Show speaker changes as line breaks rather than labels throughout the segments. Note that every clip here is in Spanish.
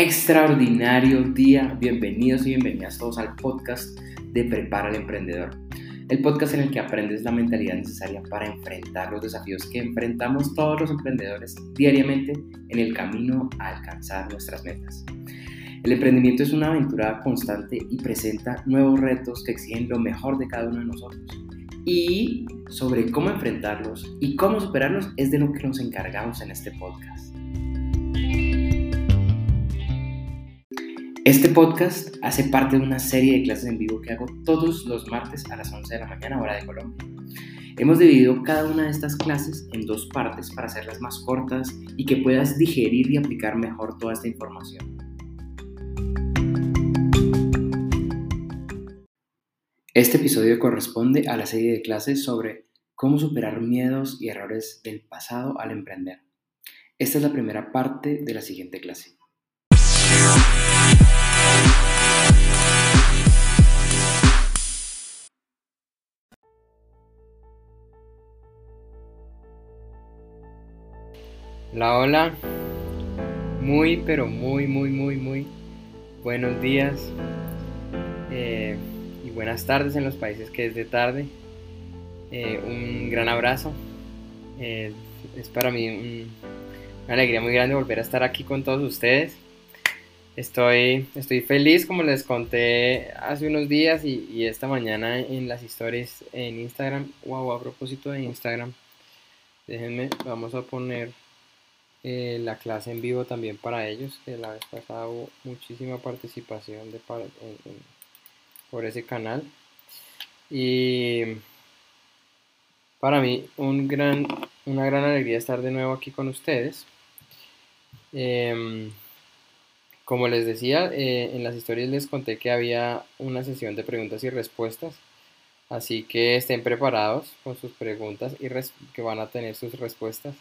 extraordinario día. Bienvenidos y bienvenidas todos al podcast de Prepara al Emprendedor. El podcast en el que aprendes la mentalidad necesaria para enfrentar los desafíos que enfrentamos todos los emprendedores diariamente en el camino a alcanzar nuestras metas. El emprendimiento es una aventura constante y presenta nuevos retos que exigen lo mejor de cada uno de nosotros. Y sobre cómo enfrentarlos y cómo superarlos es de lo que nos encargamos en este podcast. Podcast hace parte de una serie de clases en vivo que hago todos los martes a las 11 de la mañana hora de Colombia. Hemos dividido cada una de estas clases en dos partes para hacerlas más cortas y que puedas digerir y aplicar mejor toda esta información. Este episodio corresponde a la serie de clases sobre cómo superar miedos y errores del pasado al emprender. Esta es la primera parte de la siguiente clase. Hola, hola. Muy, pero muy, muy, muy, muy buenos días eh, y buenas tardes en los países que es de tarde. Eh, un gran abrazo. Eh, es para mí una alegría muy grande volver a estar aquí con todos ustedes. Estoy, estoy feliz, como les conté hace unos días y, y esta mañana en las historias en Instagram. Wow, a propósito de Instagram, déjenme, vamos a poner eh, la clase en vivo también para ellos, que la vez pasada hubo muchísima participación de, por ese canal. Y para mí un gran, una gran alegría estar de nuevo aquí con ustedes. Em, como les decía, eh, en las historias les conté que había una sesión de preguntas y respuestas. Así que estén preparados con sus preguntas y que van a tener sus respuestas.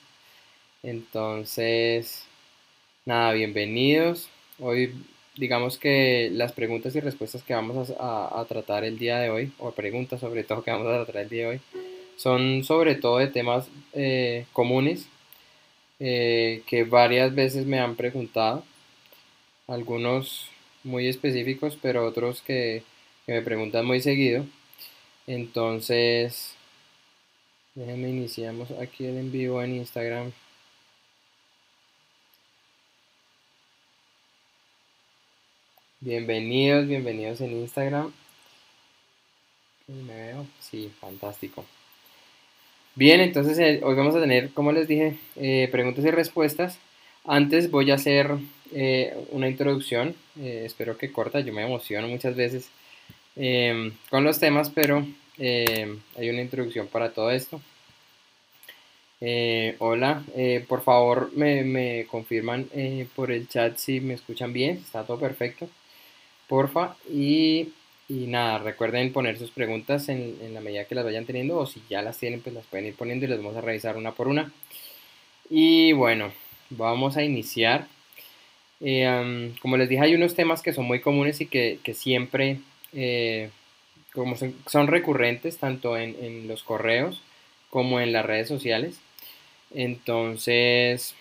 Entonces, nada, bienvenidos. Hoy digamos que las preguntas y respuestas que vamos a, tratar el día de hoy, o preguntas sobre todo que vamos a tratar el día de hoy, son sobre todo de temas eh, comunes eh, que varias veces me han preguntado, algunos muy específicos, pero otros que, que me preguntan muy seguido. Entonces, déjenme iniciamos aquí el en vivo en Instagram. Bienvenidos, bienvenidos en Instagram. Me veo, sí, fantástico. Bien, entonces eh, hoy vamos a tener, como les dije, eh, preguntas y respuestas. Antes voy a hacer eh, una introducción, espero que corta, yo me emociono muchas veces em, con los temas, pero em, hay una introducción para todo esto. hola, por favor me, me confirman por el chat si me escuchan bien, está todo perfecto porfa. Y, nada, recuerden poner sus preguntas en, la medida que las vayan teniendo o si ya las tienen, pues las pueden ir poniendo y las vamos a revisar una por una. Y bueno, vamos a iniciar. Eh, como les dije, hay unos temas que son muy comunes y que, siempre, eh, como son, recurrentes tanto en, los correos como en las redes sociales. Entonces,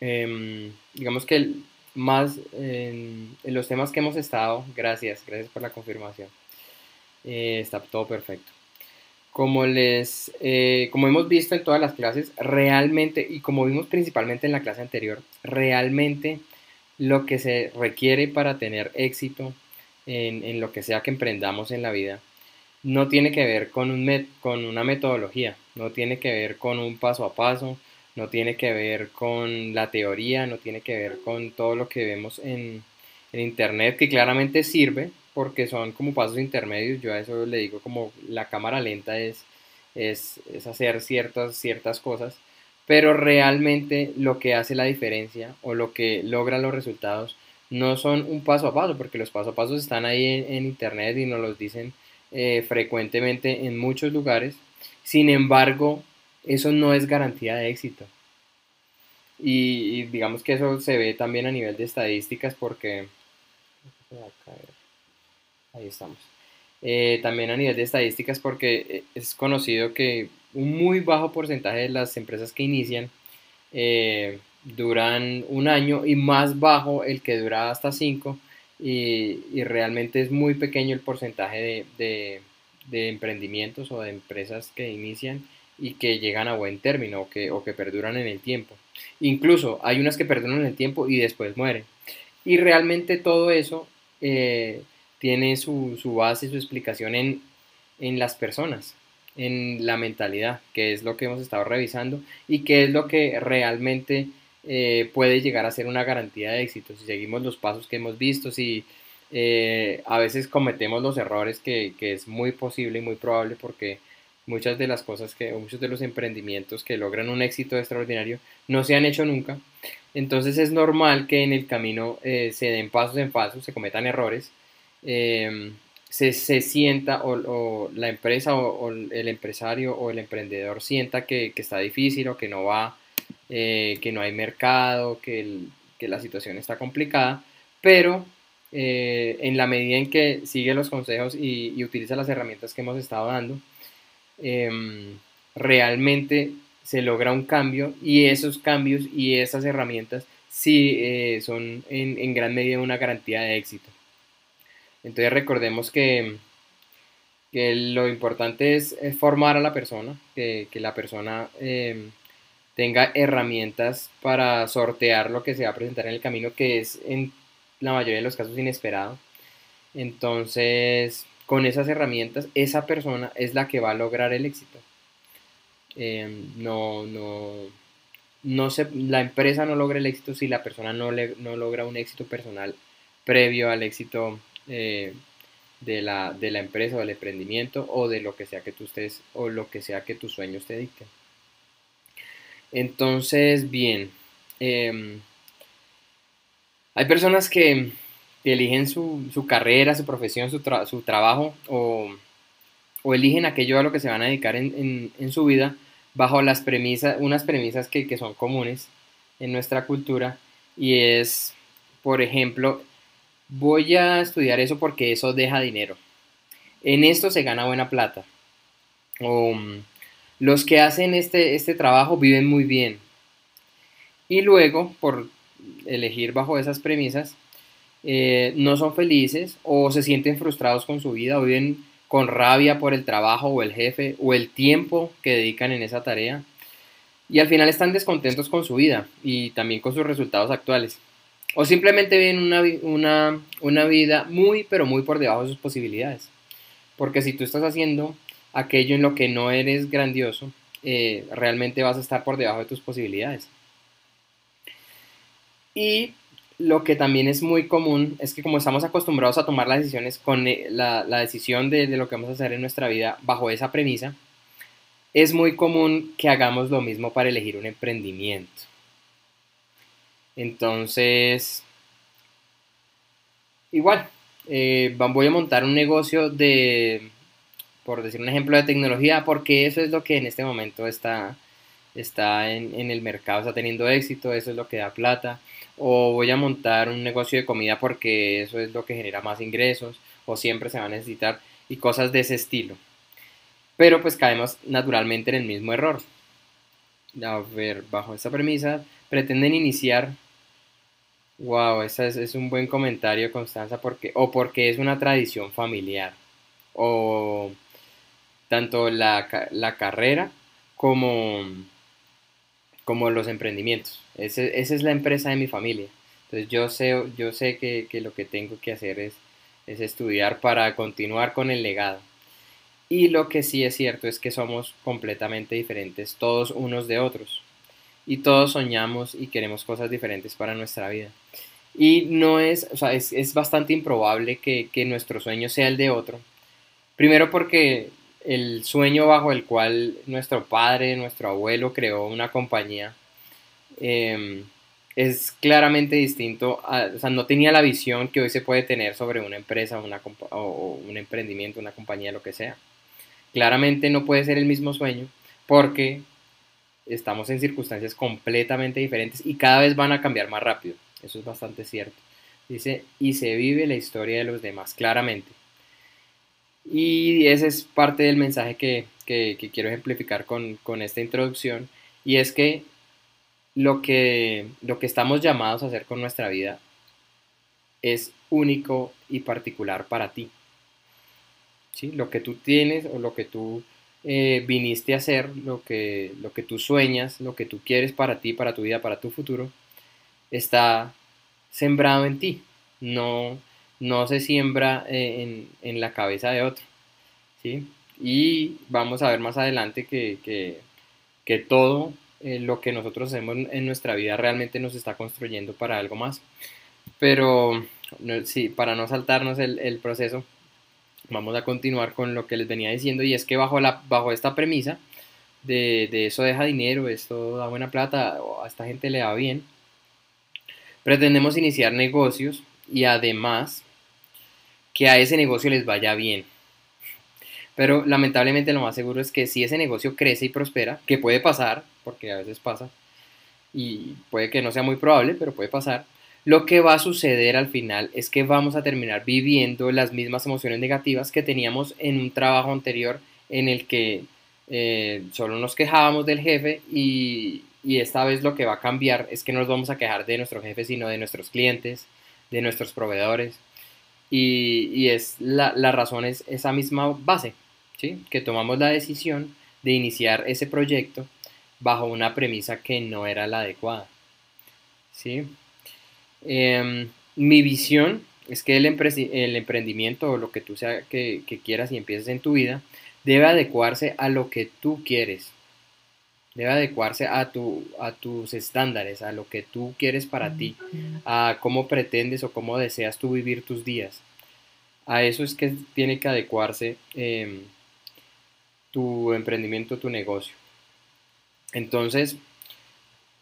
em, digamos que más en, los temas que hemos estado. Gracias, gracias por la confirmación. Eh, está todo perfecto. Como les, eh, como hemos visto en todas las clases, realmente, y como vimos principalmente en la clase anterior, realmente lo que se requiere para tener éxito en, en lo que sea que emprendamos en la vida, no tiene que ver con, un con una metodología, no tiene que ver con un paso a paso, no tiene que ver con la teoría, no tiene que ver con todo lo que vemos en, internet, que claramente sirve porque son como pasos intermedios. Yo a eso le digo como la cámara lenta es, es, hacer ciertas, ciertas cosas, pero realmente lo que hace la diferencia o lo que logra los resultados no son un paso a paso, porque los paso a paso están ahí en, internet y nos los dicen eh, frecuentemente en muchos lugares. Sin embargo, eso no es garantía de éxito. Y, digamos que eso se ve también a nivel de estadísticas porque... Ahí estamos. Eh, también a nivel de estadísticas porque eh, es conocido que un muy bajo porcentaje de las empresas que inician, eh, duran un año y más bajo el que dura hasta cinco y, realmente es muy pequeño el porcentaje de, emprendimientos o de empresas que inician y que llegan a buen término o que, o que perduran en el tiempo. Incluso hay unas que perduran en el tiempo y después mueren. Y realmente todo eso eh, tiene su, su, base, su explicación en, en las personas, en la mentalidad, que es lo que hemos estado revisando y que es lo que realmente eh, puede llegar a ser una garantía de éxito. Si seguimos los pasos que hemos visto, si eh, a veces cometemos los errores que, es muy posible y muy probable porque muchas de las cosas que, muchos de los emprendimientos que logran un éxito extraordinario no se han hecho nunca. Entonces es normal que en el camino eh, se den pasos en pasos, se cometan errores, se, sienta o, la empresa o, el empresario o el emprendedor sienta que, que está difícil o que no va eh, que no hay mercado, que, la situación está complicada, pero eh, en la medida en que sigue los consejos y, utiliza las herramientas que hemos estado dando, em, realmente se logra un cambio y esos cambios y esas herramientas sí eh, son en, gran medida una garantía de éxito. Entonces recordemos que, lo importante es, formar a la persona, que, la persona em, tenga herramientas para sortear lo que se va a presentar en el camino, que es en la mayoría de los casos inesperado. Entonces, con esas herramientas, esa persona es la que va a lograr el éxito. Em, no, no, no se, la empresa no logra el éxito si la persona no, le, no logra un éxito personal previo al éxito eh, de, la, de la empresa o del emprendimiento o de lo que sea que tú estés o lo que sea que tus sueños te dicten. Entonces, bien, em, hay personas que, eligen su, carrera, su profesión, su, su trabajo o, eligen aquello a lo que se van a dedicar en, su vida bajo las premisas, unas premisas que, que son comunes en nuestra cultura y es, por ejemplo, voy a estudiar eso porque eso deja dinero. En esto se gana buena plata. O los que hacen este, este trabajo viven muy bien. Y luego, por elegir bajo esas premisas, eh, no son felices o se sienten frustrados con su vida o viven con rabia por el trabajo o el jefe o el tiempo que dedican en esa tarea. Y al final están descontentos con su vida y también con sus resultados actuales. O simplemente viven una, una, una vida muy, pero muy por debajo de sus posibilidades. Porque si tú estás haciendo aquello en lo que no eres grandioso, eh, realmente vas a estar por debajo de tus posibilidades. Y lo que también es muy común es que como estamos acostumbrados a tomar las decisiones con eh, la, decisión de, lo que vamos a hacer en nuestra vida bajo esa premisa, es muy común que hagamos lo mismo para elegir un emprendimiento. Entonces, igual, eh, voy a montar un negocio de por decir un ejemplo de tecnología, porque eso es lo que en este momento está, está en, el mercado, está teniendo éxito, eso es lo que da plata, o voy a montar un negocio de comida porque eso es lo que genera más ingresos, o siempre se va a necesitar, y cosas de ese estilo. Pero pues caemos naturalmente en el mismo error. A ver, bajo esta premisa, pretenden iniciar Wow, ese es, es, un buen comentario, Constanza, porque, o porque es una tradición familiar, o tanto la, carrera como, como los emprendimientos. esa es la empresa de mi familia. Entonces yo sé, yo sé que, lo que tengo que hacer es, es estudiar para continuar con el legado. Y lo que sí es cierto es que somos completamente diferentes todos unos de otros. Y todos soñamos y queremos cosas diferentes para nuestra vida. Y no es, o sea, es, es bastante improbable que, que, nuestro sueño sea el de otro. Primero porque el sueño bajo el cual nuestro padre, nuestro abuelo creó una compañía, em, es claramente distinto, o sea, no tenía la visión que hoy se puede tener sobre una empresa una, o un emprendimiento, una compañía, lo que sea. Claramente no puede ser el mismo sueño porque estamos en circunstancias completamente diferentes y cada vez van a cambiar más rápido. Eso es bastante cierto. Dice, y se vive la historia de los demás, claramente. Y ese es parte del mensaje que, quiero ejemplificar con, esta introducción. Y es que lo que, lo que estamos llamados a hacer con nuestra vida es único y particular para ti. ¿Sí? Lo que tú tienes o lo que tú eh, viniste a hacer, lo que, lo que tú sueñas, lo que tú quieres para ti, para tu vida, para tu futuro, está sembrado en ti. No, no se siembra eh, en, la cabeza de otro. ¿sí? Y vamos a ver más adelante que, que, todo eh, lo que nosotros hacemos en nuestra vida realmente nos está construyendo para algo más. Pero sí, para no saltarnos el, proceso, vamos a continuar con lo que les venía diciendo y es que bajo, la, bajo esta premisa de, de eso deja dinero, esto da buena plata, a esta gente le va bien, pretendemos iniciar negocios y además que a ese negocio les vaya bien. Pero lamentablemente lo más seguro es que si ese negocio crece y prospera, que puede pasar, porque a veces pasa, y puede que no sea muy probable, pero puede pasar, lo que va a suceder al final es que vamos a terminar viviendo las mismas emociones negativas que teníamos en un trabajo anterior en el que eh, solo nos quejábamos del jefe y, esta vez lo que va a cambiar es que no nos vamos a quejar de nuestro jefe, sino de nuestros clientes, de nuestros proveedores. Y, es la, razón es esa misma base, ¿sí? que tomamos la decisión de iniciar ese proyecto bajo una premisa que no era la adecuada. ¿sí? Em, mi visión es que el, emprendimiento o lo que tú sea que, quieras y empieces en tu vida debe adecuarse a lo que tú quieres. Debe adecuarse a, tu, a tus estándares, a lo que tú quieres para ti, a cómo pretendes o cómo deseas tú vivir tus días. A eso es que tiene que adecuarse em, tu emprendimiento, tu negocio. Entonces,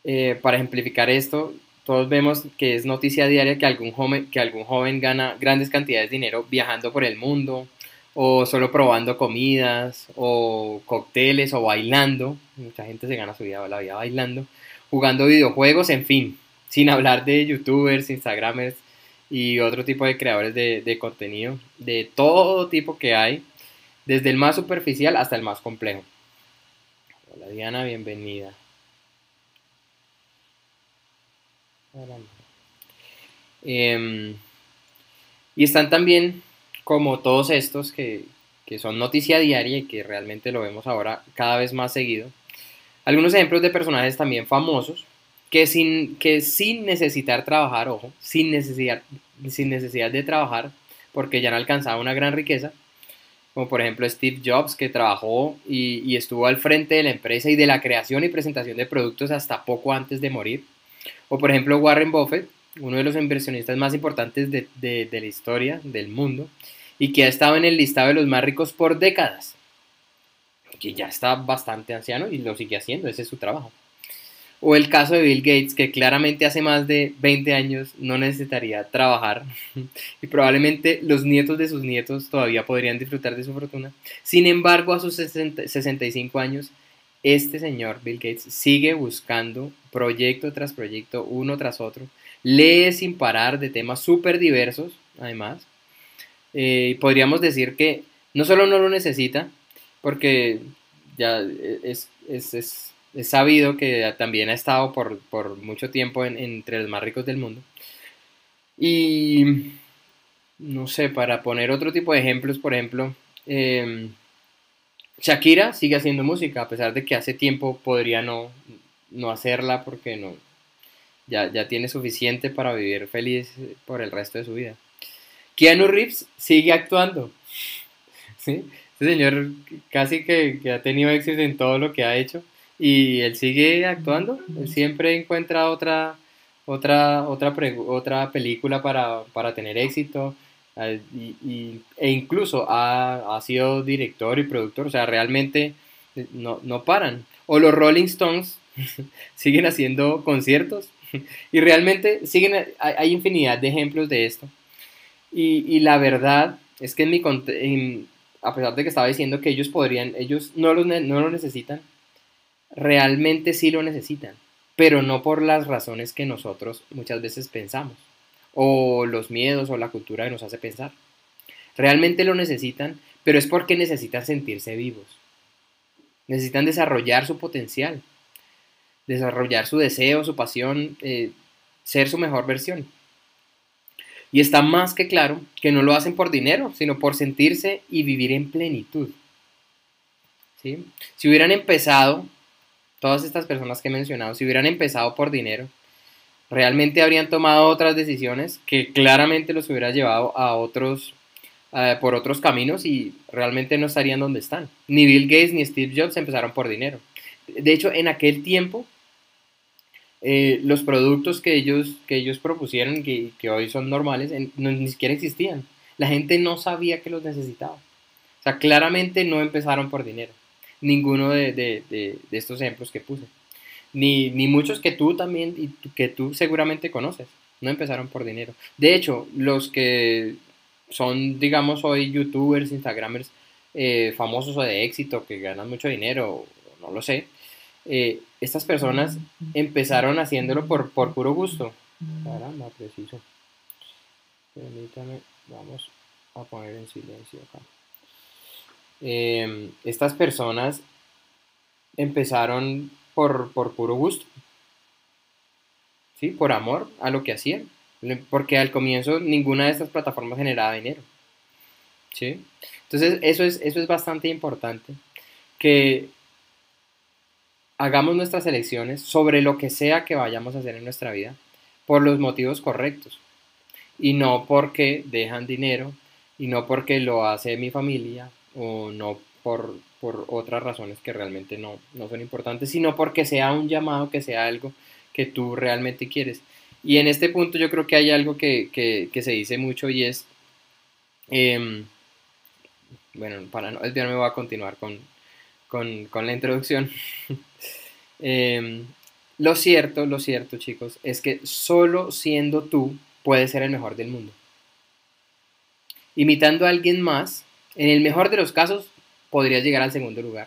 eh, para ejemplificar esto, todos vemos que es noticia diaria que algún joven, que algún joven gana grandes cantidades de dinero viajando por el mundo, o solo probando comidas, o cócteles, o bailando. Mucha gente se gana su vida, la vida bailando, jugando videojuegos, en fin, sin hablar de youtubers, instagramers y otro tipo de creadores de, de contenido, de todo tipo que hay, desde el más superficial hasta el más complejo. Hola Diana, bienvenida. Em, y están también como todos estos que, son noticia diaria y que realmente lo vemos ahora cada vez más seguido. Algunos ejemplos de personajes también famosos que sin, que sin necesitar trabajar, ojo, sin necesidad, sin necesidad de trabajar, porque ya han alcanzado una gran riqueza, como por ejemplo Steve Jobs, que trabajó y, y, estuvo al frente de la empresa y de la creación y presentación de productos hasta poco antes de morir. O por ejemplo Warren Buffett, uno de los inversionistas más importantes de, la historia del mundo y que ha estado en el listado de los más ricos por décadas. Que ya está bastante anciano y lo sigue haciendo, ese es su trabajo. O el caso de Bill Gates, que claramente hace más de 20 años no necesitaría trabajar y probablemente los nietos de sus nietos todavía podrían disfrutar de su fortuna. Sin embargo, a sus 65 años este señor Bill Gates sigue buscando proyecto tras proyecto, uno tras otro, lee sin parar de temas súper diversos, además. Eh, podríamos decir que no solo no lo necesita, porque ya es, sabido que también ha estado por, mucho tiempo entre los más ricos del mundo. Y no sé, para poner otro tipo de ejemplos, por ejemplo, em, Shakira sigue haciendo música, a pesar de que hace tiempo podría no, no hacerla porque no, ya, ya tiene suficiente para vivir feliz por el resto de su vida. Keanu Reeves sigue actuando. ¿sí? Este señor casi que, ha tenido éxito en todo lo que ha hecho y él sigue actuando. Él siempre encuentra otra, otra, otra, otra película para, para tener éxito y, e incluso ha, sido director y productor, o sea, realmente eh, no, no paran. O los Rolling Stones siguen haciendo conciertos y realmente siguen, hay, infinidad de ejemplos de esto. Y, la verdad es que en mi, a pesar de que estaba diciendo que ellos podrían, ellos no lo, no lo necesitan, realmente sí lo necesitan, pero no por las razones que nosotros muchas veces pensamos o los miedos o la cultura que nos hace pensar. Realmente lo necesitan, pero es porque necesitan sentirse vivos. Necesitan desarrollar su potencial. Desarrollar su deseo, su pasión, eh, ser su mejor versión. Y está más que claro que no lo hacen por dinero, sino por sentirse y vivir en plenitud. ¿Sí? Si hubieran empezado, todas estas personas que he mencionado, si hubieran empezado por dinero, realmente habrían tomado otras decisiones que claramente los hubiera llevado a otros, por otros caminos y realmente no estarían donde están. Ni Bill Gates ni Steve Jobs empezaron por dinero. De hecho, en aquel tiempo eh, los productos que ellos, que ellos propusieron, que, que hoy son normales, ni siquiera existían. La gente no sabía que los necesitaba. O sea, claramente no empezaron por dinero. Ninguno de, de, de, estos ejemplos que puse. Ni, ni, muchos que tú también, y que tú seguramente conoces. No empezaron por dinero. De hecho, los que son, digamos, hoy youtubers, instagramers eh, famosos o de éxito, que ganan mucho dinero, no lo sé, eh, estas personas empezaron haciéndolo por, por puro gusto. Caramba, preciso. Permítame, vamos a poner en silencio acá. Em, estas personas empezaron por, por puro gusto. ¿Sí? Por amor a lo que hacían. Porque al comienzo ninguna de estas plataformas generaba dinero. ¿Sí? Entonces eso es, eso es bastante importante. Que hagamos nuestras elecciones sobre lo que sea que vayamos a hacer en nuestra vida por los motivos correctos y no porque dejan dinero y no porque lo hace mi familia o no por, por otras razones que realmente no, no son importantes, sino porque sea un llamado, que sea algo que tú realmente quieres. Y en este punto yo creo que hay algo que, que, se dice mucho y es, em, bueno, para no desviarme voy a continuar con, con, la introducción. Em, lo cierto, lo cierto, chicos, es que solo siendo tú puedes ser el mejor del mundo. Imitando a alguien más, en el mejor de los casos, podrías llegar al segundo lugar.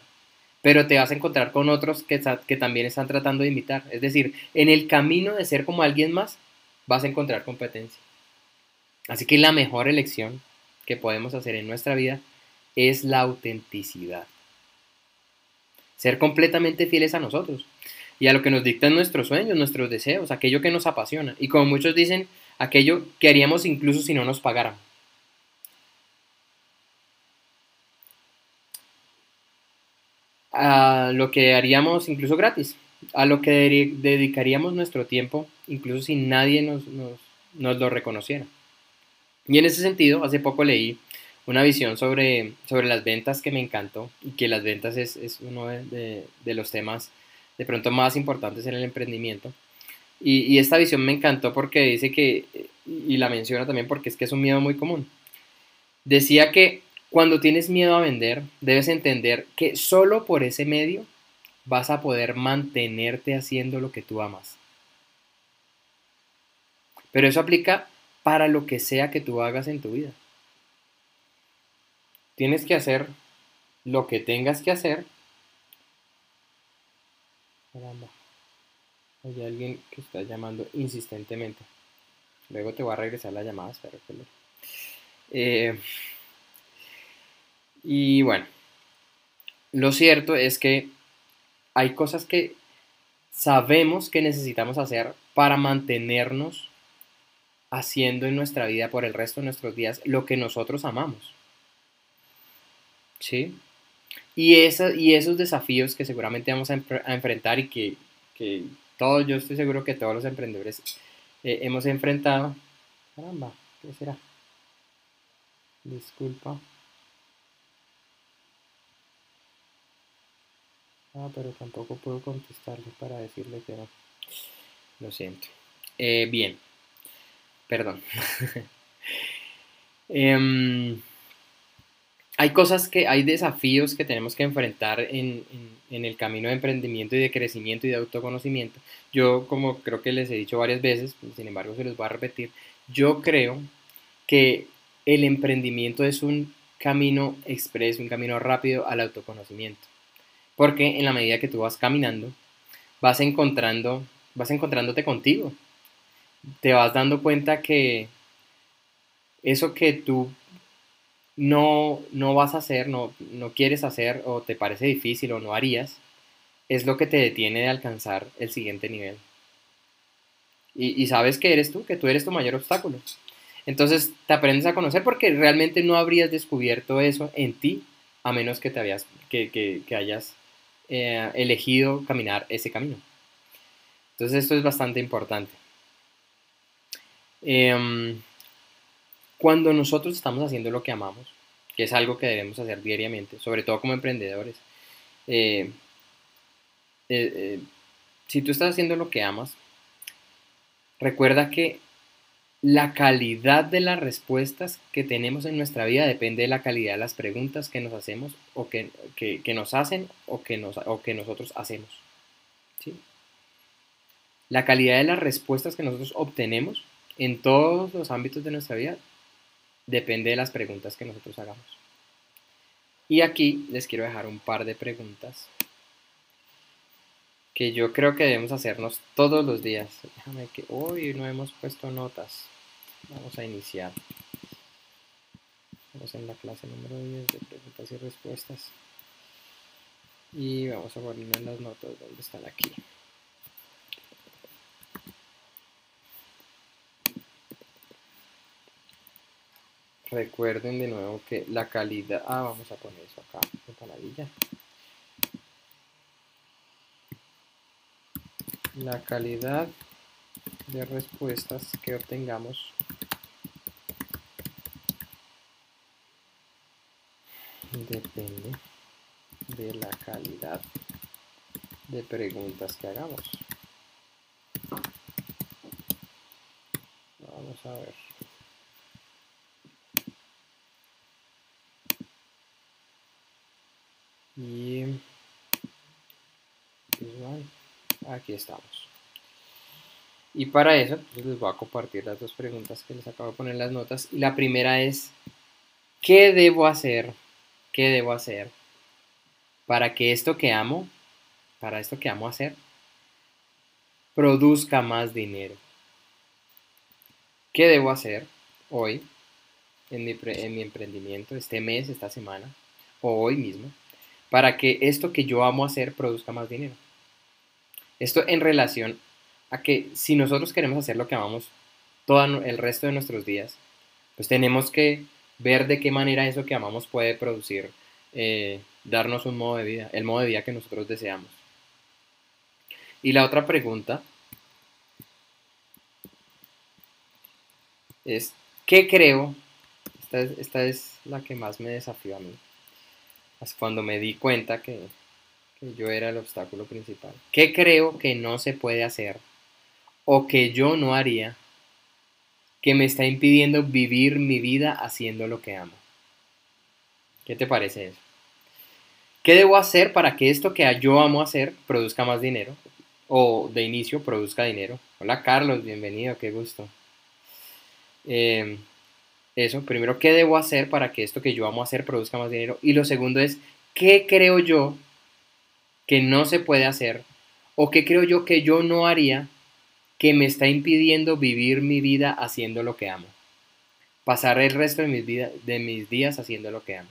Pero te vas a encontrar con otros que también están tratando de imitar. Es decir, en el camino de ser como alguien más, vas a encontrar competencia. Así que la mejor elección que podemos hacer en nuestra vida es la autenticidad ser completamente fieles a nosotros y a lo que nos dictan nuestros sueños, nuestros deseos, aquello que nos apasiona. Y como muchos dicen, aquello que haríamos incluso si no nos pagaran. A lo que haríamos incluso gratis, a lo que dedicaríamos nuestro tiempo, incluso si nadie nos, nos, nos lo reconociera. Y en ese sentido, hace poco leí una visión sobre, sobre las ventas que me encantó y que las ventas es, es uno de, de, los temas de pronto más importantes en el emprendimiento. Y, y, esta visión me encantó porque dice que, y la menciona también porque es que es un miedo muy común. Decía que cuando tienes miedo a vender, debes entender que solo por ese medio vas a poder mantenerte haciendo lo que tú amas. Pero eso aplica para lo que sea que tú hagas en tu vida. Tienes que hacer lo que tengas que hacer. Caramba. Hay alguien que está llamando insistentemente. Luego te voy a regresar la llamada, espero que lo... Eh, y bueno, lo cierto es que hay cosas que sabemos que necesitamos hacer para mantenernos haciendo en nuestra vida por el resto de nuestros días lo que nosotros amamos. ¿Sí? Y, y esos desafíos que seguramente vamos a, enfrentar y que, que, todos, yo estoy seguro que todos los emprendedores eh, hemos enfrentado. Caramba, ¿qué será? Disculpa. Ah, pero tampoco puedo contestarle para decirle que no. Lo siento. Eh, bien. Perdón. eh, hay cosas que, hay desafíos que tenemos que enfrentar en, el camino de emprendimiento y de crecimiento y de autoconocimiento. Yo, como creo que les he dicho varias veces, pues, sin embargo se los voy a repetir, yo creo que el emprendimiento es un camino expreso, un camino rápido al autoconocimiento. Porque en la medida que tú vas caminando, vas encontrando, vas encontrándote contigo. Te vas dando cuenta que eso que tú no, no vas a hacer, no, no quieres hacer o te parece difícil o no harías, es lo que te detiene de alcanzar el siguiente nivel. Y, sabes que eres tú, que tú eres tu mayor obstáculo. Entonces te aprendes a conocer porque realmente no habrías descubierto eso en ti a menos que, te habías, que, hayas eh, elegido caminar ese camino. Entonces esto es bastante importante. Em, cuando nosotros estamos haciendo lo que amamos, que es algo que debemos hacer diariamente, sobre todo como emprendedores, eh, eh, si tú estás haciendo lo que amas, recuerda que la calidad de las respuestas que tenemos en nuestra vida depende de la calidad de las preguntas que nos hacemos o que, nos hacen o que, nos, o que nosotros hacemos. La calidad de las respuestas que nosotros obtenemos en todos los ámbitos de nuestra vida depende de las preguntas que nosotros hagamos. Y aquí les quiero dejar un par de preguntas que yo creo que debemos hacernos todos los días. Déjame que hoy no hemos puesto notas. Vamos a iniciar. Estamos en la clase número 10 de preguntas y respuestas. Y vamos a poner las notas donde están aquí. Recuerden de nuevo que la calidad... Ah, vamos a poner eso acá, maravilla. La calidad de respuestas que obtengamos depende de la calidad de preguntas que hagamos. Vamos a ver. Y aquí estamos. Y para eso les voy a compartir las dos preguntas que les acabo de poner en las notas. Y la primera es, ¿qué debo hacer ¿Qué debo hacer para que esto que amo, para esto que amo hacer, produzca más dinero? ¿Qué debo hacer hoy en mi, en mi emprendimiento, este mes, esta semana, o hoy mismo, para que esto que yo amo hacer produzca más dinero? Esto en relación a que si nosotros queremos hacer lo que amamos todo el resto de nuestros días, pues tenemos que ver de qué manera eso que amamos puede producir, eh, darnos un modo de vida, el modo de vida que nosotros deseamos. Y la otra pregunta es, ¿qué creo? Esta es, la que más me desafió a mí. cuando me di cuenta que, que yo era el obstáculo principal. ¿Qué creo que no se puede hacer o que yo no haría que me está impidiendo vivir mi vida haciendo lo que amo. ¿Qué te parece eso? ¿Qué debo hacer para que esto que yo amo hacer produzca más dinero? O de inicio produzca dinero. Hola Carlos, bienvenido, qué gusto. Em, eso, primero, ¿qué debo hacer para que esto que yo amo hacer produzca más dinero? Y lo segundo es, ¿qué creo yo que no se puede hacer? ¿O qué creo yo que yo no haría que me está impidiendo vivir mi vida haciendo lo que amo. Pasar el resto de mis, de mis días haciendo lo que amo.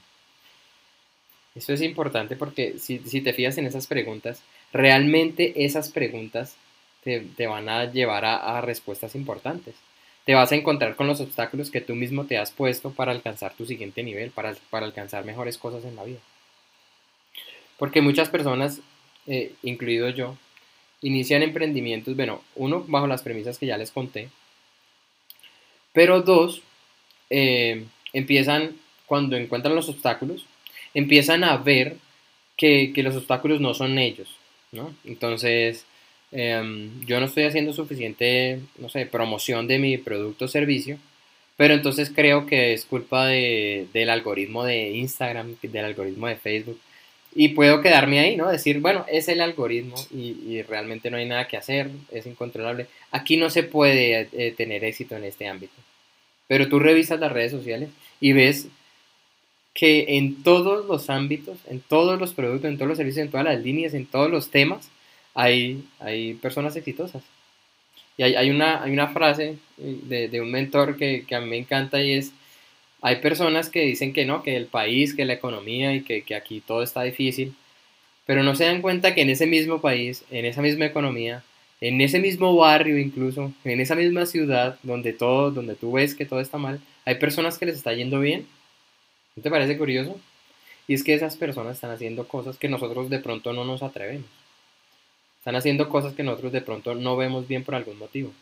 Esto es importante porque si, te fijas en esas preguntas, realmente esas preguntas te, van a llevar a, respuestas importantes. Te vas a encontrar con los obstáculos que tú mismo te has puesto para alcanzar tu siguiente nivel, para, alcanzar mejores cosas en la vida. Porque muchas personas, eh, incluido yo, inician emprendimientos, bueno, uno, bajo las premisas que ya les conté, pero dos, eh, empiezan, cuando encuentran los obstáculos, empiezan a ver que, los obstáculos no son ellos, ¿no? Entonces, em, yo no estoy haciendo suficiente, no sé, promoción de mi producto o servicio, pero entonces creo que es culpa del algoritmo de Instagram, del algoritmo de Facebook, y puedo quedarme ahí, ¿no? Decir, bueno, es el algoritmo y, realmente no hay nada que hacer, es incontrolable. Aquí no se puede eh, tener éxito en este ámbito. Pero tú revisas las redes sociales y ves que en todos los ámbitos, en todos los productos, en todos los servicios, en todas las líneas, en todos los temas, hay, hay personas exitosas. Y hay, hay, una, hay una frase de, de un mentor que, que a mí me encanta y es, hay personas que dicen que no, que el país, que la economía y que, aquí todo está difícil, pero no se dan cuenta que en ese mismo país, en esa misma economía, en ese mismo barrio incluso, en esa misma ciudad donde todo, donde tú ves que todo está mal, hay personas que les está yendo bien. ¿No te parece curioso? Y es que esas personas están haciendo cosas que nosotros de pronto no nos atrevemos. Están haciendo cosas que nosotros de pronto no vemos bien por algún motivo.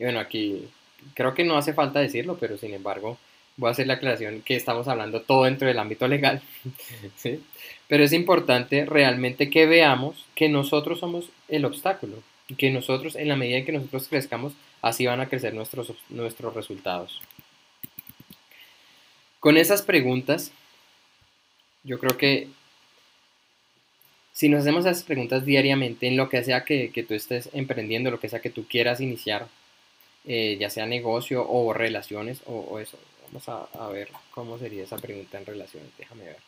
Y bueno, aquí creo que no hace falta decirlo, pero sin embargo voy a hacer la aclaración que estamos hablando todo dentro del ámbito legal. ¿sí? Pero es importante realmente que veamos que nosotros somos el obstáculo, que nosotros, en la medida en que nosotros crezcamos, así van a crecer nuestros, nuestros resultados. Con esas preguntas, yo creo que si nos hacemos esas preguntas diariamente en lo que sea que, tú estés emprendiendo, lo que sea que tú quieras iniciar, eh, ya sea negocio o relaciones o, eso, vamos a, a, ver cómo sería esa pregunta en relaciones, déjame ver.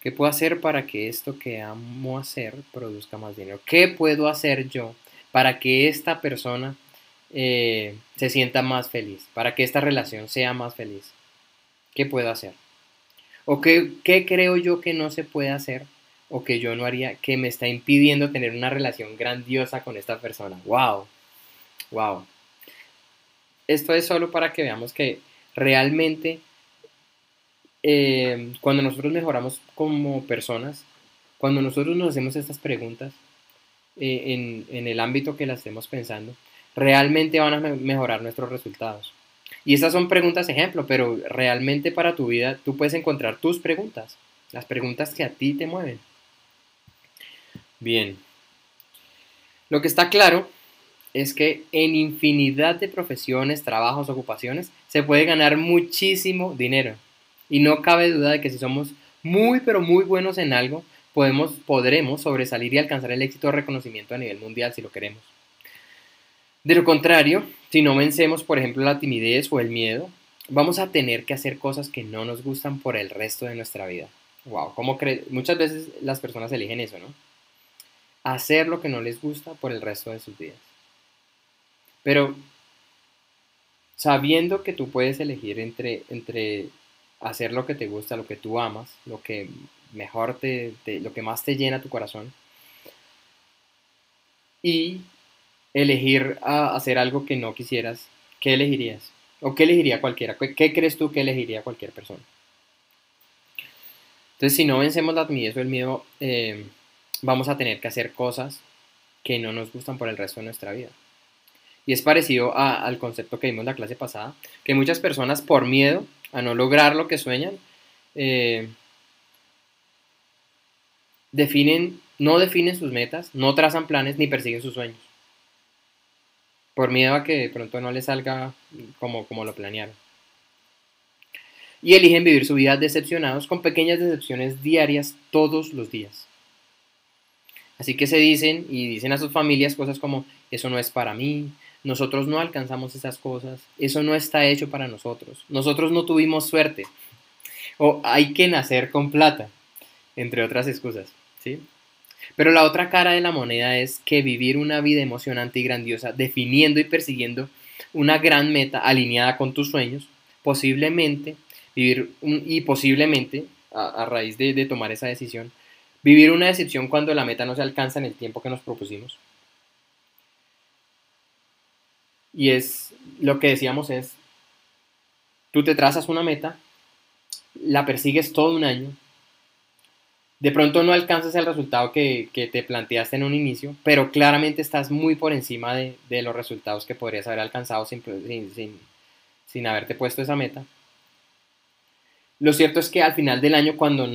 ¿Qué puedo hacer para que esto que amo hacer produzca más dinero? ¿Qué puedo hacer yo para que esta persona eh, se sienta más feliz? Para que esta relación sea más feliz. ¿Qué puedo hacer? ¿O qué, qué creo yo que no se puede hacer o que yo no haría que me está impidiendo tener una relación grandiosa con esta persona? ¡Wow! ¡Wow! Esto es solo para que veamos que realmente eh, cuando nosotros mejoramos como personas, cuando nosotros nos hacemos estas preguntas eh, en, el ámbito que las estemos pensando, realmente van a mejorar nuestros resultados. Y estas son preguntas ejemplo, pero realmente para tu vida tú puedes encontrar tus preguntas, las preguntas que a ti te mueven. Bien. Lo que está claro es que en infinidad de profesiones, trabajos, ocupaciones, se puede ganar muchísimo dinero. Y no cabe duda de que si somos muy pero muy buenos en algo, podemos, podremos sobresalir y alcanzar el éxito o reconocimiento a nivel mundial si lo queremos. De lo contrario, si no vencemos, por ejemplo, la timidez o el miedo, vamos a tener que hacer cosas que no nos gustan por el resto de nuestra vida. Wow, ¿cómo muchas veces las personas eligen eso, ¿no? Hacer lo que no les gusta por el resto de sus vidas. Pero sabiendo que tú puedes elegir entre, entre hacer lo que te gusta, lo que tú amas, lo que mejor te, lo que más te llena tu corazón y elegir a hacer algo que no quisieras, ¿qué elegirías? ¿O qué elegiría cualquiera? ¿Qué, crees tú que elegiría cualquier persona? Entonces, si no vencemos la timidez o el miedo, eh, vamos a tener que hacer cosas que no nos gustan por el resto de nuestra vida. Y es parecido al concepto que vimos la clase pasada, que muchas personas por miedo a no lograr lo que sueñan, eh, definen, no definen sus metas, no trazan planes ni persiguen sus sueños. Por miedo a que de pronto no les salga como, como lo planearon. Y eligen vivir su vida decepcionados con pequeñas decepciones diarias todos los días. Así que se dicen y dicen a sus familias cosas como, eso no es para mí, nosotros no alcanzamos esas cosas. Eso no está hecho para nosotros. Nosotros no tuvimos suerte. O hay que nacer con plata, entre otras excusas. ¿sí? Pero la otra cara de la moneda es que vivir una vida emocionante y grandiosa, definiendo y persiguiendo una gran meta alineada con tus sueños, posiblemente vivir y posiblemente a, raíz de, de tomar esa decisión, vivir una decepción cuando la meta no se alcanza en el tiempo que nos propusimos Y es lo que decíamos es, tú te trazas una meta, la persigues todo un año, de pronto no alcanzas el resultado que, te planteaste en un inicio, pero claramente estás muy por encima de, los resultados que podrías haber alcanzado sin, sin, sin, haberte puesto esa meta. Lo cierto es que al final del año cuando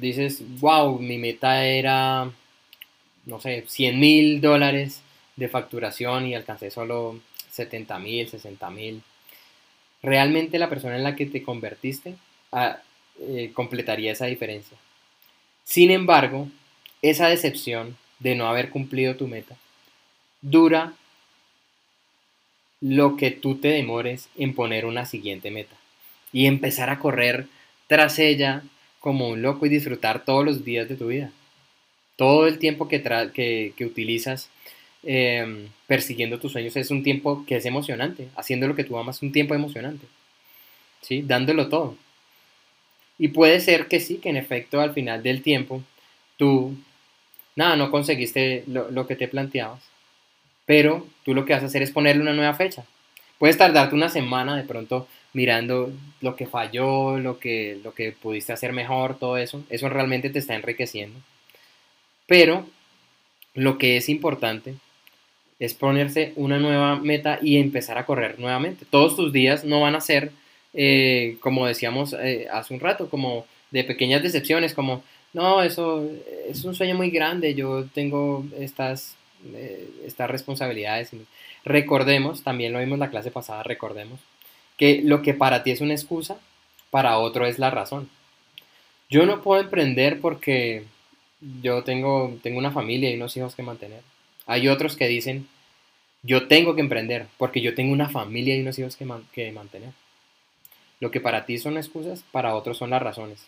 dices, wow, mi meta era, no sé, 100 mil dólares de facturación y alcancé solo 70 mil, 60 mil, realmente la persona en la que te convertiste ah, eh, completaría esa diferencia. Sin embargo, esa decepción de no haber cumplido tu meta dura lo que tú te demores en poner una siguiente meta y empezar a correr tras ella como un loco y disfrutar todos los días de tu vida. Todo el tiempo que utilizas Em, persiguiendo tus sueños es un tiempo que es emocionante, haciendo lo que tú amas es un tiempo emocionante, ¿sí? Dándolo todo. Y puede ser que sí, que en efecto al final del tiempo tú, nada, no conseguiste lo, lo que te planteabas, pero tú lo que vas a hacer es ponerle una nueva fecha. Puedes tardarte una semana de pronto mirando lo que falló, lo que, lo que pudiste hacer mejor, todo eso. Eso realmente te está enriqueciendo. Pero lo que es importante es ponerse una nueva meta y empezar a correr nuevamente. Todos tus días no van a ser, eh, como decíamos eh, hace un rato, como de pequeñas decepciones, como, no, eso es un sueño muy grande, yo tengo estas, eh, estas responsabilidades. Recordemos, también lo vimos la clase pasada, recordemos, que lo que para ti es una excusa, para otro es la razón. Yo no puedo emprender porque yo tengo, tengo una familia y unos hijos que mantener. Hay otros que dicen, yo tengo que emprender porque yo tengo una familia y unos hijos que, que mantener. Lo que para ti son excusas, para otros son las razones.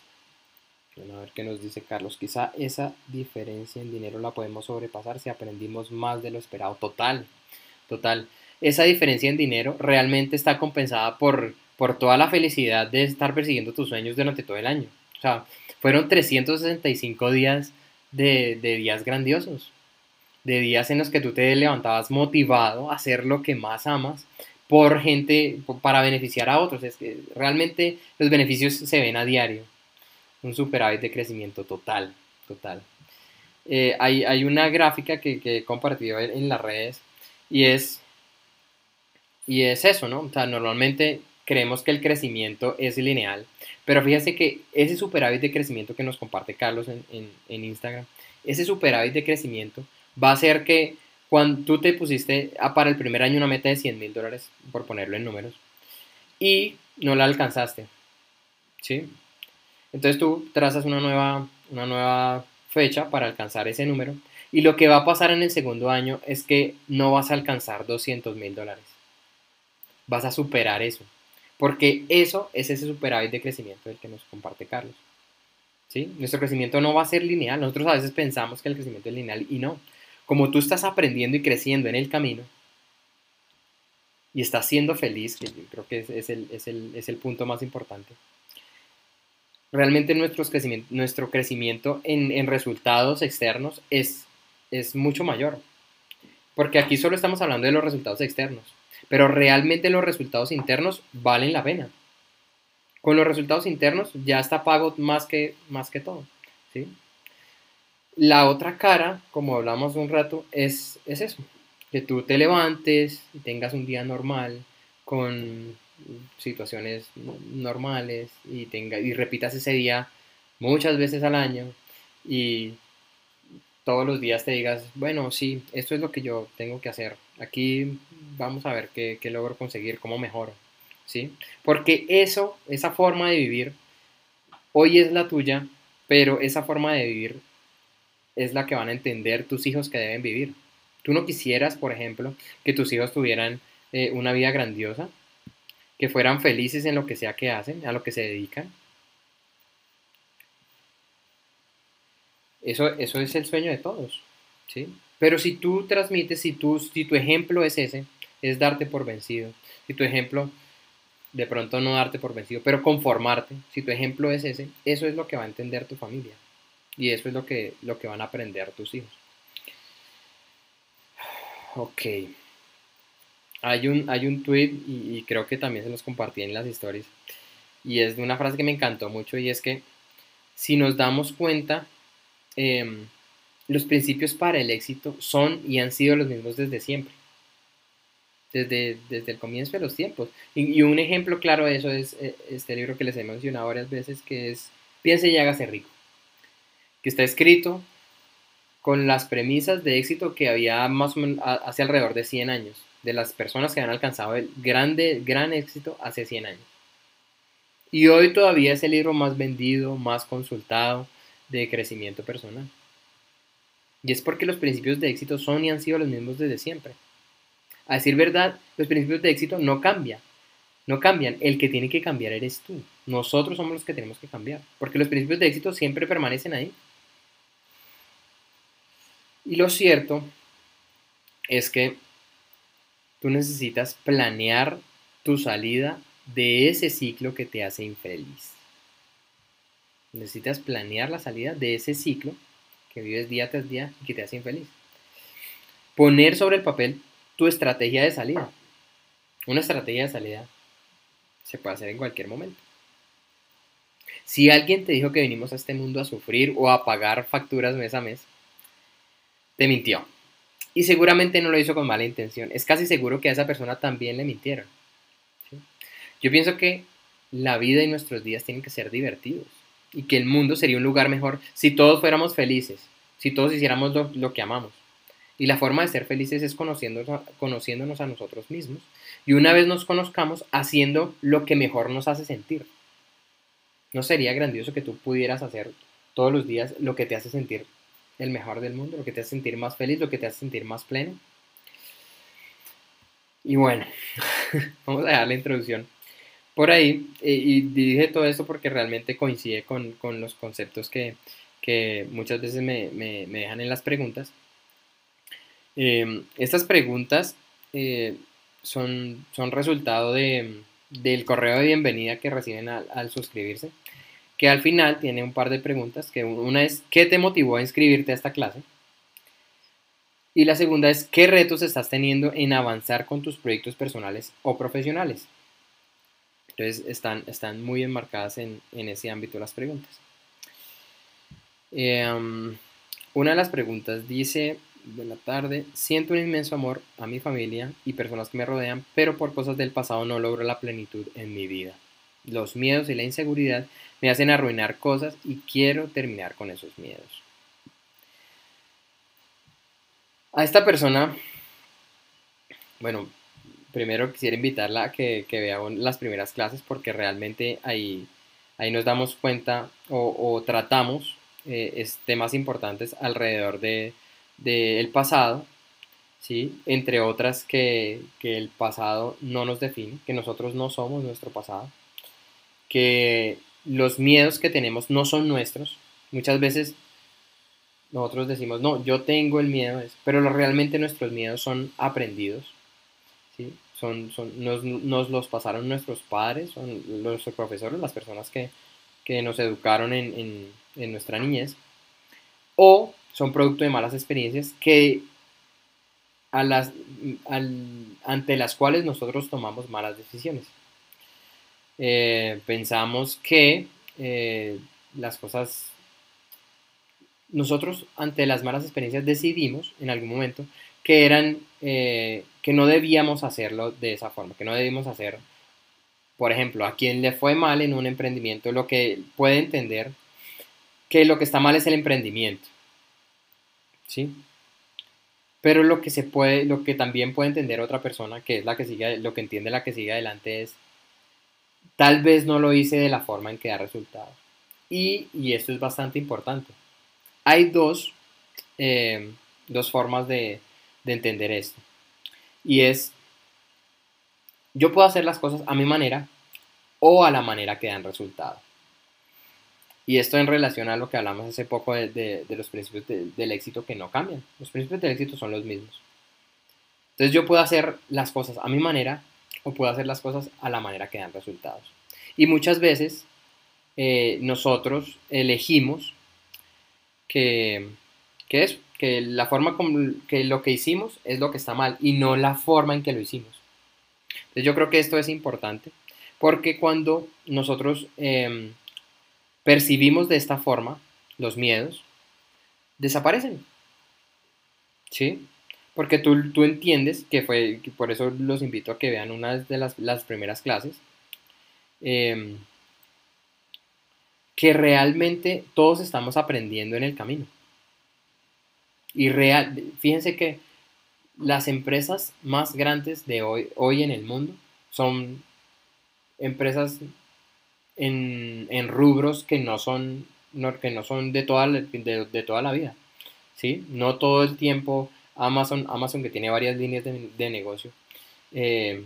a ver qué nos dice Carlos. Quizá esa diferencia en dinero la podemos sobrepasar si aprendimos más de lo esperado. Total, total. Esa diferencia en dinero realmente está compensada por, por toda la felicidad de estar persiguiendo tus sueños durante todo el año. O sea, fueron 365 días de, días grandiosos, de días en los que tú te levantabas motivado a hacer lo que más amas por gente, para beneficiar a otros. Es que realmente los beneficios se ven a diario. Un superávit de crecimiento total, total. Eh, hay, una gráfica que, que, he compartido en las redes y es, y es eso, ¿no? O sea, normalmente creemos que el crecimiento es lineal, pero fíjate que ese superávit de crecimiento que nos comparte Carlos en, Instagram, ese superávit de crecimiento va a ser que cuando tú te pusiste para el primer año una meta de 100 mil dólares, por ponerlo en números, y no la alcanzaste, ¿sí? Entonces tú trazas una nueva, una nueva fecha para alcanzar ese número, y lo que va a pasar en el segundo año es que no vas a alcanzar 200 mil dólares. Vas a superar eso. Porque eso es ese superávit de crecimiento del que nos comparte Carlos. ¿Sí? Nuestro crecimiento no va a ser lineal. Nosotros a veces pensamos que el crecimiento es lineal y no. Como tú estás aprendiendo y creciendo en el camino y estás siendo feliz, que creo que es, el, punto más importante, realmente nuestro crecimiento, nuestro crecimiento en, resultados externos es, es mucho mayor. Porque aquí solo estamos hablando de los resultados externos pero realmente los resultados internos valen la pena. Con los resultados internos ya está pago más que, más que todo. ¿sí? La otra cara, como hablamos un rato, es, es eso, que tú te levantes y tengas un día normal con situaciones normales y, tenga, y repitas ese día muchas veces al año y todos los días te digas, bueno, sí, esto es lo que yo tengo que hacer. Aquí vamos a ver qué, logro conseguir, cómo mejoro. ¿sí? Porque eso, esa forma de vivir, hoy es la tuya, pero esa forma de vivir es la que van a entender tus hijos que deben vivir. Tú no quisieras, por ejemplo, que tus hijos tuvieran eh, una vida grandiosa, que fueran felices en lo que sea que hacen, a lo que se dedican. Eso, eso es el sueño de todos, ¿sí? Pero si tú transmites, si, tú, si tu ejemplo es ese, es darte por vencido, si tu ejemplo, de pronto no darte por vencido, pero conformarte, si tu ejemplo es ese, eso es lo que va a entender tu familia y eso es lo que, lo que van a aprender tus hijos. Ok. Hay un, hay un tweet y, creo que también se los compartí en las historias y es de una frase que me encantó mucho y es que si nos damos cuenta, em, los principios para el éxito son y han sido los mismos desde siempre, desde, desde el comienzo de los tiempos. Y, un ejemplo claro de eso es eh, este libro que les he mencionado varias veces, que es Piense y hágase rico, que está escrito con las premisas de éxito que había hace alrededor de 100 años, de las personas que han alcanzado el grande, gran éxito hace 100 años. Y hoy todavía es el libro más vendido, más consultado de crecimiento personal. Y es porque los principios de éxito son y han sido los mismos desde siempre. A decir verdad, los principios de éxito no cambian. No cambian. El que tiene que cambiar eres tú. Nosotros somos los que tenemos que cambiar. Porque los principios de éxito siempre permanecen ahí. Y lo cierto es que tú necesitas planear tu salida de ese ciclo que te hace infeliz. Necesitas planear la salida de ese ciclo que vives día tras día y que te hace infeliz. Poner sobre el papel tu estrategia de salida. Una estrategia de salida se puede hacer en cualquier momento. Si alguien te dijo que venimos a este mundo a sufrir o a pagar facturas mes a mes, te mintió. Y seguramente no lo hizo con mala intención. Es casi seguro que a esa persona también le mintieron. Yo pienso que la vida y nuestros días tienen que ser divertidos y que el mundo sería un lugar mejor si todos fuéramos felices, si todos hiciéramos lo, que amamos. Y la forma de ser felices es conociéndonos, conociéndonos a nosotros mismos y una vez nos conozcamos haciendo lo que mejor nos hace sentir. ¿No sería grandioso que tú pudieras hacer todos los días lo que te hace sentir el mejor del mundo, lo que te hace sentir más feliz, lo que te hace sentir más pleno? Y bueno, vamos a dejar la introducción por ahí. y dije todo esto porque realmente coincide con, los conceptos que, muchas veces me, dejan en las preguntas. Em, estas preguntas eh, son, son resultado de, del correo de bienvenida que reciben al, suscribirse, que al final tiene un par de preguntas, que una es, ¿qué te motivó a inscribirte a esta clase? Y la segunda es, ¿qué retos estás teniendo en avanzar con tus proyectos personales o profesionales? Entonces están, están muy enmarcadas en, ese ámbito las preguntas. Em, una de las preguntas dice, de la tarde, siento un inmenso amor a mi familia y personas que me rodean, pero por cosas del pasado no logro la plenitud en mi vida. Los miedos y la inseguridad me hacen arruinar cosas y quiero terminar con esos miedos. A esta persona, bueno, primero quisiera invitarla a que, vea las primeras clases porque realmente ahí, ahí nos damos cuenta o, tratamos eh, temas importantes alrededor de, del pasado, ¿sí? entre otras que, el pasado no nos define, que nosotros no somos nuestro pasado, que los miedos que tenemos no son nuestros. Muchas veces nosotros decimos, no, yo tengo el miedo, pero realmente nuestros miedos son aprendidos. ¿sí? Son, son, nos, los pasaron nuestros padres, son nuestros profesores, las personas que, nos educaron en, en nuestra niñez. O son producto de malas experiencias que a las, ante las cuales nosotros tomamos malas decisiones. Eh, pensamos que eh, las cosas, nosotros ante las malas experiencias decidimos en algún momento que eran, eh, que no debíamos hacerlo de esa forma, que no debíamos hacer, por ejemplo, a quien le fue mal en un emprendimiento, lo que puede entender que lo que está mal es el emprendimiento ¿sí? Pero lo que se puede, lo que también puede entender otra persona, que es la que sigue, lo que entiende la que sigue adelante es, tal vez no lo hice de la forma en que da resultado. Y, esto es bastante importante. Hay dos, eh, dos formas de, de entender esto. Y es, yo puedo hacer las cosas a mi manera o a la manera que dan resultado. Y esto en relación a lo que hablamos hace poco de, los principios del éxito que no cambian. Los principios del éxito son los mismos. Entonces yo puedo hacer las cosas a mi manera o puedo hacer las cosas a la manera que dan resultados. Y muchas veces eh, nosotros elegimos que, que que la forma con que lo que hicimos es lo que está mal y no la forma en que lo hicimos. Entonces yo creo que esto es importante porque cuando nosotros... Em, percibimos de esta forma los miedos, desaparecen. ¿Sí? Porque tú, tú entiendes que fue, por eso los invito a que vean una de las, primeras clases, em, que realmente todos estamos aprendiendo en el camino. Y real, fíjense que las empresas más grandes de hoy, hoy en el mundo son empresas en, rubros que no son, que no son de, toda, de, toda la vida. ¿sí? No todo el tiempo Amazon, Amazon que tiene varias líneas de, negocio. Eh,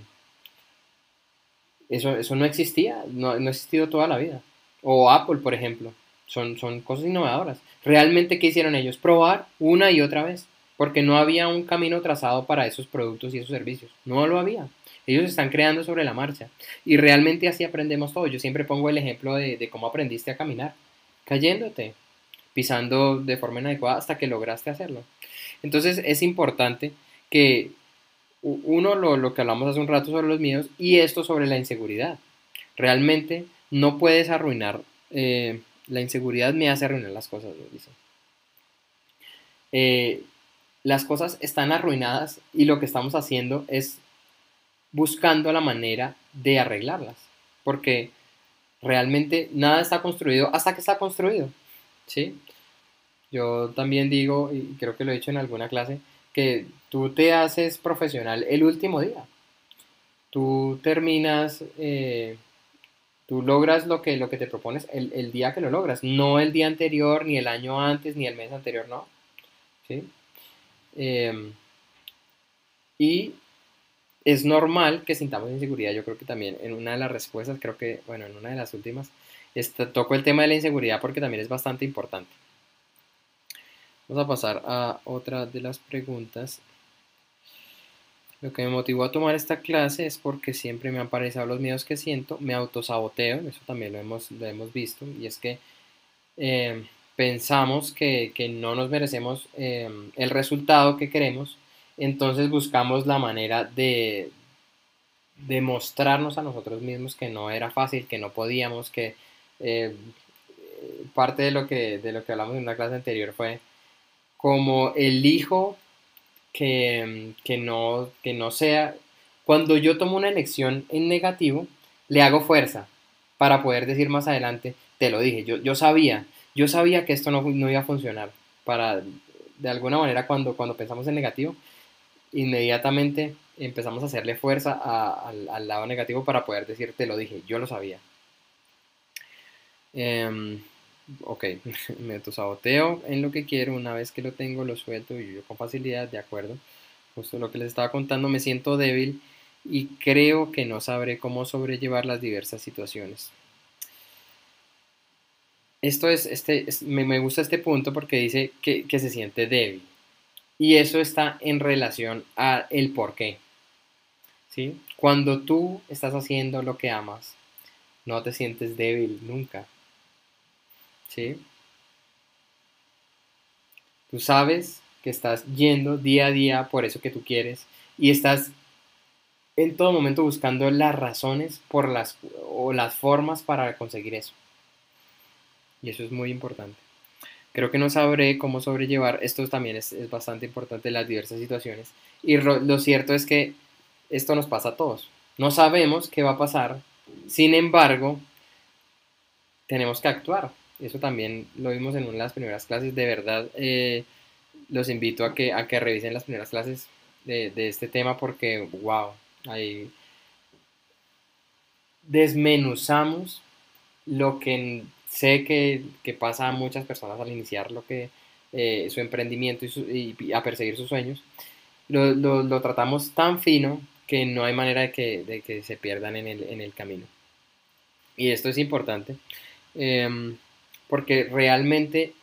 eso, eso no existía, no, no ha existido toda la vida. O Apple, por ejemplo. Son, son cosas innovadoras. Realmente, ¿qué hicieron ellos? Probar una y otra vez. Porque no había un camino trazado para esos productos y esos servicios. No lo había. Ellos están creando sobre la marcha. Y realmente así aprendemos todo. Yo siempre pongo el ejemplo de, cómo aprendiste a caminar. Cayéndote, pisando de forma inadecuada hasta que lograste hacerlo. Entonces es importante que uno, lo, que hablamos hace un rato sobre los miedos y esto sobre la inseguridad. Realmente no puedes arruinar, eh, la inseguridad me hace arruinar las cosas, lo. Eh, las cosas están arruinadas y lo que estamos haciendo es buscando la manera de arreglarlas, porque realmente nada está construido hasta que está construido, ¿sí? Yo también digo, y creo que lo he dicho en alguna clase, que tú te haces profesional el último día. Tú terminas, eh, tú logras lo que, lo que te propones el, día que lo logras, no el día anterior, ni el año antes, ni el mes anterior, no. ¿Sí? Em, y es normal que sintamos inseguridad. Yo creo que también en una de las respuestas, creo que, bueno, en una de las últimas, toco el tema de la inseguridad porque también es bastante importante. Vamos a pasar a otra de las preguntas. Lo que me motivó a tomar esta clase es porque siempre me han parecido los miedos que siento, me autosaboteo, eso también lo hemos, lo hemos visto, y es que eh, pensamos que, no nos merecemos eh, el resultado que queremos, entonces buscamos la manera de demostrarnos a nosotros mismos que no era fácil, que no podíamos, que eh, parte de lo que, de lo que hablamos en una clase anterior fue como el hijo que, no, que no sea, cuando yo tomo una elección en negativo, le hago fuerza para poder decir más adelante, te lo dije, yo, yo sabía, yo sabía que esto no, no, iba a funcionar, para, de alguna manera cuando, cuando pensamos en negativo, inmediatamente empezamos a hacerle fuerza al, lado negativo para poder decir, te lo dije, yo lo sabía. Eh, ok, me saboteo en lo que quiero, una vez que lo tengo lo suelto y yo con facilidad, de acuerdo. Justo lo que les estaba contando, me siento débil y creo que no sabré cómo sobrellevar las diversas situaciones. Esto es, este, me, gusta este punto porque dice que, que se siente débil. Y eso está en relación a el por qué. ¿Sí? Cuando tú estás haciendo lo que amas, no te sientes débil nunca ¿sí? Tú sabes que estás yendo día a día por eso que tú quieres y estás en todo momento buscando las razones por las, o las formas para conseguir eso. Y eso es muy importante. Creo que no sabré cómo sobrellevar, esto también es, bastante importante, las diversas situaciones. Y lo cierto es que esto nos pasa a todos. No sabemos qué va a pasar, sin embargo, tenemos que actuar. Eso también lo vimos en una de las primeras clases. De verdad, eh, los invito a que, a que revisen las primeras clases de, este tema porque, wow, ahí desmenuzamos lo que sé que, pasa a muchas personas al iniciar lo que, eh, su emprendimiento y, a perseguir sus sueños. Lo, tratamos tan fino que no hay manera de que, se pierdan en el, camino. Y esto es importante. Em, porque realmente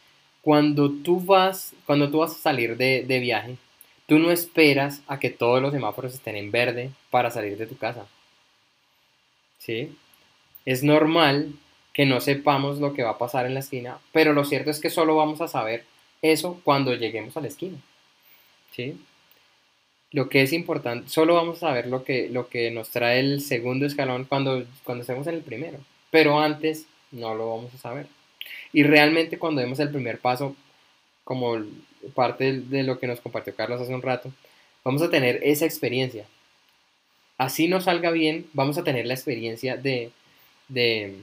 cuando tú vas, cuando tú vas a salir de, viaje, tú no esperas a que todos los semáforos estén en verde para salir de tu casa. ¿Sí? Es normal que no sepamos lo que va a pasar en la esquina, pero lo cierto es que solo vamos a saber eso cuando lleguemos a la esquina. ¿Sí? Lo que es importante, solo vamos a saber lo que, lo que nos trae el segundo escalón cuando, cuando estemos en el primero, pero antes no lo vamos a saber. Y realmente cuando vemos el primer paso, como parte de lo que nos compartió Carlos hace un rato, vamos a tener esa experiencia. Así nos salga bien, vamos a tener la experiencia de, de,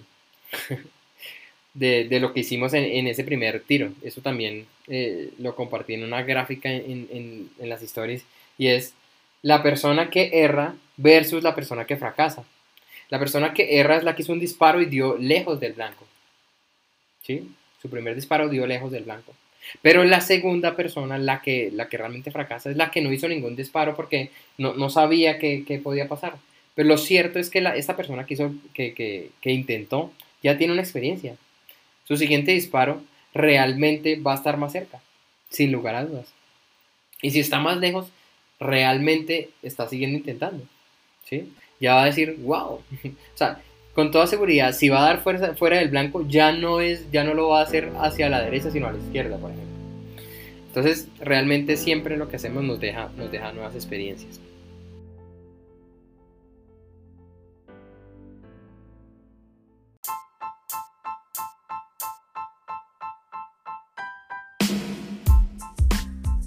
de, lo que hicimos en, ese primer tiro. Eso también eh, lo compartí en una gráfica en, en, en las historias y es la persona que erra versus la persona que fracasa. La persona que erra es la que hizo un disparo y dio lejos del blanco. Su primer disparo dio lejos del blanco. Pero la segunda persona, la que, la que realmente fracasa, es la que no hizo ningún disparo porque no, sabía qué, podía pasar. Pero lo cierto es que la, esta persona que, hizo, que, que, intentó ya tiene una experiencia. Su siguiente disparo realmente va a estar más cerca, sin lugar a dudas. Y si está más lejos, realmente está siguiendo intentando. ¿sí? Ya va a decir, wow. o sea, con toda seguridad, si va a dar fuerza fuera del blanco, ya no, es, ya no lo va a hacer hacia la derecha, sino a la izquierda, por ejemplo. Entonces, realmente siempre lo que hacemos nos deja, nos deja nuevas experiencias.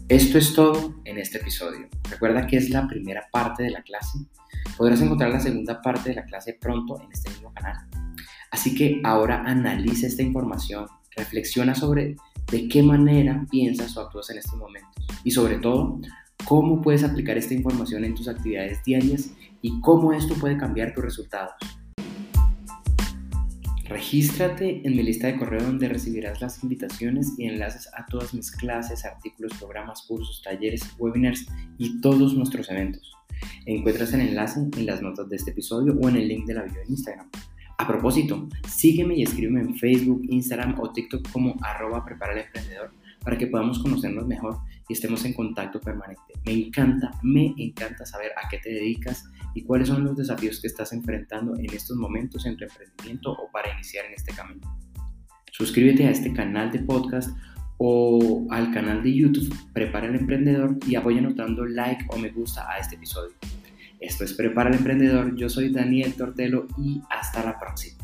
Esto es todo en este episodio. Recuerda que es la primera parte de la clase. Podrás encontrar la segunda parte de la clase pronto en este mismo canal. Así que ahora analiza esta información, reflexiona sobre de qué manera piensas o actúas en estos momentos y sobre todo cómo puedes aplicar esta información en tus actividades diarias y cómo esto puede cambiar tus resultados. Regístrate en mi lista de correo donde recibirás las invitaciones y enlaces a todas mis clases, artículos, programas, cursos, talleres, webinars y todos nuestros eventos. Encuentras el enlace en las notas de este episodio o en el link de la video en Instagram. A propósito, sígueme y escríbeme en Facebook, Instagram o TikTok como arroba prepara el emprendedor para que podamos conocernos mejor y estemos en contacto permanente. Me encanta, me encanta saber a qué te dedicas y cuáles son los desafíos que estás enfrentando en estos momentos en tu emprendimiento o para iniciar en este camino. Suscríbete a este canal de podcast o al canal de YouTube Prepara el Emprendedor y apoya dando like o me gusta a este episodio. Esto es Prepara el Emprendedor, yo soy Daniel Tortelo y hasta la próxima.